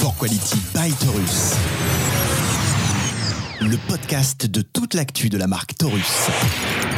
For Quality by Taurus. Le podcast de toute l'actu de la marque Taurus.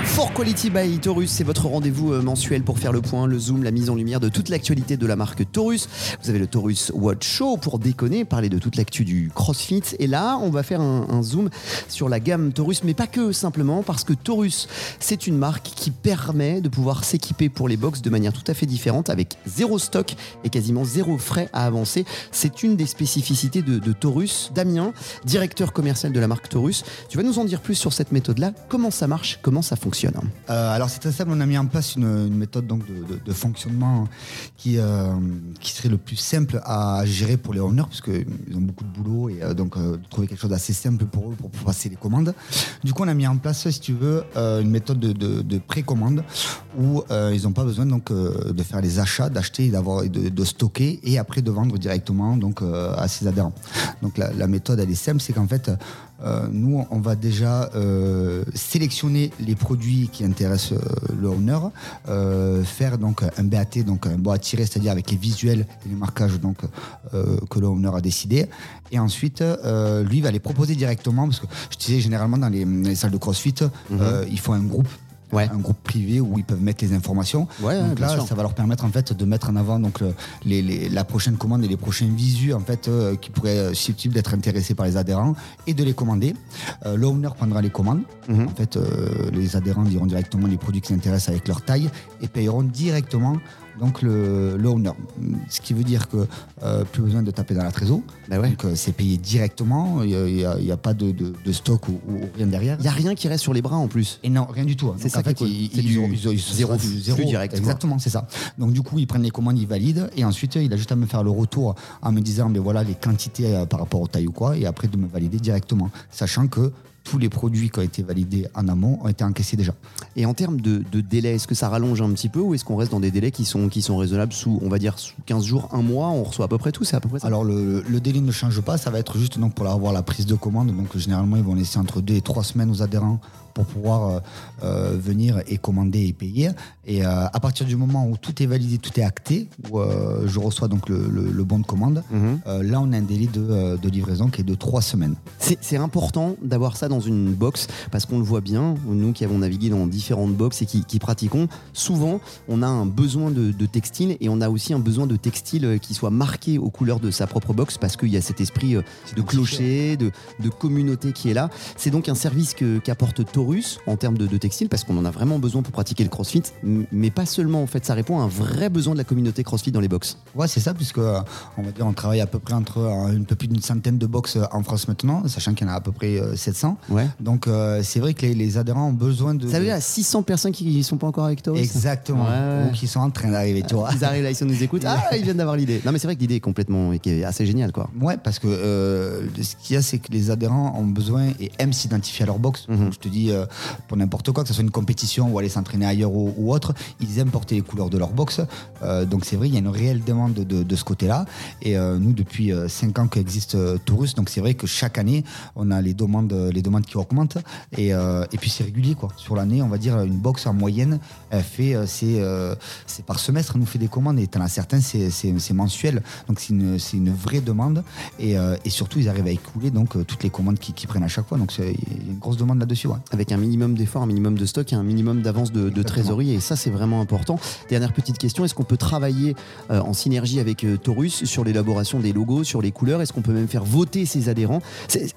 For Quality by Taurus, c'est votre rendez-vous euh, mensuel pour faire le point, le zoom, la mise en lumière de toute l'actualité de la marque Taurus. Vous avez le Taurus Watch Show pour déconner, parler de toute l'actu du CrossFit. Et là, on va faire un, zoom sur la gamme Taurus, mais pas que simplement, parce que Taurus, c'est une marque qui permet de pouvoir s'équiper pour les box de manière tout à fait différente, avec zéro stock et quasiment zéro frais à avancer. C'est une des spécificités de, de Taurus. Damien, directeur commercial de la marque Tu vas nous en dire plus sur cette méthode-là. Comment ça marche? Comment ça fonctionne? Euh, alors c'est très simple, on a mis en place une, méthode donc de, fonctionnement qui, euh, qui serait le plus simple à gérer pour les owners parce qu'ils ont beaucoup de boulot et euh, donc euh, trouver quelque chose d'assez simple pour eux pour passer les commandes. Du coup on a mis en place si tu veux une méthode de, de- de précommande où ils n'ont pas besoin donc de faire les achats, d'acheter et d'avoir de, stocker et après de vendre directement donc à ses adhérents. Donc la méthode elle est simple, c'est qu'en fait euh, nous, on va déjà euh, sélectionner les produits qui intéressent euh, le owner, euh, faire donc un BAT, donc un bon à tirer, c'est-à-dire avec les visuels et les marquages donc que le owner a décidé. Et ensuite, lui va les proposer directement, parce que je disais généralement dans les, les salles de CrossFit, euh, il faut un groupe. Ouais. un groupe privé où ils peuvent mettre les informations. Ouais, donc là, ça va leur permettre en fait de mettre en avant donc le- les- les- la prochaine commande et les prochains visus en fait euh, qui pourraient euh, susceptibles d'être intéressés par les adhérents et de les commander. Euh, L'owner prendra les commandes. Mhm. En fait, euh, les adhérents diront directement les produits qui les intéressent avec leur taille et payeront directement donc le, le owner. Ce qui veut dire que euh, plus besoin de taper dans la trésor. Ouais. Donc euh, c'est payé directement. Il n'y a, pas de, de- de stock ou, ou rien derrière. Il n'y a rien qui reste sur les bras en plus. Et non, rien du tout. C'est ça fait, ils- C'est ils du ont- ils ont- ils- ce zéro direct, quoi. Exactement, c'est ça. Donc du coup, ils prennent les commandes, ils valident, et ensuite, il a juste à me faire le retour en me disant, mais voilà, les quantités euh, par rapport aux tailles ou quoi, et après de me valider directement, sachant que tous les produits qui ont été validés en amont ont été encaissés déjà. Et en termes de, de délai, est-ce que ça rallonge un petit peu ou est-ce qu'on reste dans des délais qui sont, qui sont raisonnables sous, on va dire, sous 15 jours, un mois On reçoit à peu près tout, c'est à peu près ça? Alors le, le délai ne change pas, ça va être juste donc pour avoir la prise de commande. Donc généralement ils vont laisser entre deux et trois semaines aux adhérents pour pouvoir euh, euh, venir et commander et payer. Et euh, à partir du moment où tout est validé, tout est acté, où euh, je reçois donc le, le- le bon de commande, Mhm. là on a un délai de, de livraison qui est de trois semaines. C'est important d'avoir ça dans une box parce qu'on le voit bien, nous qui avons navigué dans différentes boxes et qui, qui pratiquons, souvent on a un besoin de, de textile et on a aussi un besoin de textile qui soit marqué aux couleurs de sa propre box parce qu'il y a cet esprit de clocher, de, de communauté qui est là. C'est donc un service qu'apporte Taurus en termes de, de textile parce qu'on en a vraiment besoin pour pratiquer le crossfit, mais pas seulement en fait, ça répond à un vrai besoin de la communauté crossfit dans les box. Ouais, c'est ça, puisque euh, on va dire on travaille à peu près entre euh, un peu plus d'une centaine de box euh, en France maintenant, sachant qu'il y en a à peu près euh, 700. Ouais. Donc c'est vrai que les, les adhérents ont besoin de... Ça veut dire à 600 personnes qui ne sont pas encore avec Taurus Exactement. Ouais. Ou qui sont en train d'arriver, tu vois. Ils arrivent là, ils nous écoutent. Ah, ils viennent d'avoir l'idée. Non, mais c'est vrai que l'idée est complètement, qui est assez géniale, quoi. Ouais, parce que ce qu'il y a, c'est que les adhérents ont besoin et aiment s'identifier à leur box. Mhm. Donc, je te dis, euh, pour n'importe quoi, que ce soit une compétition ou aller s'entraîner ailleurs ou, autre, ils aiment porter les couleurs de leur box. Euh, donc c'est vrai, il y a une réelle demande de, de ce côté-là. Et euh, nous, depuis 5 ans qu'existe Taurus, donc c'est vrai que chaque année, on a les demandes, les demandes qui augmentent. Et, et puis c'est régulier, quoi. Sur l'année, on va dire, une box en moyenne, elle fait, c'est par semestre, elle nous fait des commandes. Et t'en as certains, c'est mensuel. Donc c'est une, une vraie demande. Et, et surtout, ils arrivent à écouler donc, toutes les commandes qu'ils qu'ils prennent à chaque fois. Donc il y a une grosse demande là-dessus. Ouais. Avec un minimum d'efforts, un minimum de stock et un minimum d'avance de, trésorerie. Et ça, c'est vraiment important. Dernière petite question est-ce qu'on peut travailler euh, en synergie avec euh, Taurus sur l'élaboration des logos, sur les couleurs? Est-ce qu'on peut même faire voter ses adhérents?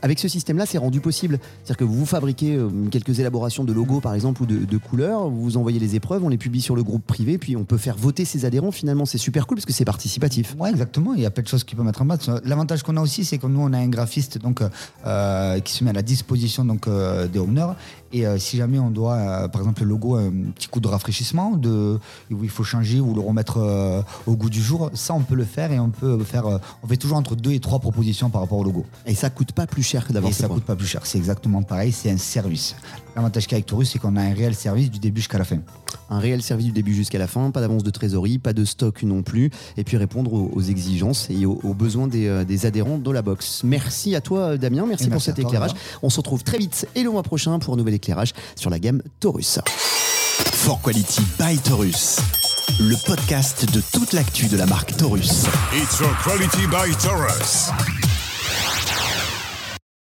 Avec ce système-là, c'est rendu possible. C'est-à-dire que vous fabriquez euh, quelques élaborations de logos, par exemple, ou de, de couleurs, vous envoyez les épreuves, on les publie sur le groupe privé, puis on peut faire voter ses adhérents. Finalement, c'est super cool parce que c'est participatif. Ouais, exactement. Il y a plein de choses qu'il peut mettre en place. L'avantage qu'on a aussi, c'est que nous, on a un graphiste donc, qui se met à la disposition donc, des owners. Et euh, si jamais on doit, euh, par exemple, le logo, un petit coup de rafraîchissement, de, où il faut changer ou le remettre euh, au goût du jour, ça, on peut le faire et on peut faire. on fait toujours entre deux et trois propositions par rapport au logo. Et ça coûte pas plus cher que d'avoir Et ça coûte pas plus cher. C'est exactement pareil. C'est un service. L'avantage qu'avec Taurus, c'est qu'on a un réel service du début jusqu'à la fin. un réel service du début jusqu'à la fin, pas d'avance de trésorerie, pas de stock non plus, et puis répondre aux, aux exigences et aux, aux besoins des, des adhérents de la box. Merci à toi Damien, merci, pour cet toi, éclairage. On se retrouve très vite et le mois prochain pour un nouvel éclairage sur la gamme Taurus. For Quality by Taurus. le podcast de toute l'actu de la marque Taurus. It's your quality by Taurus.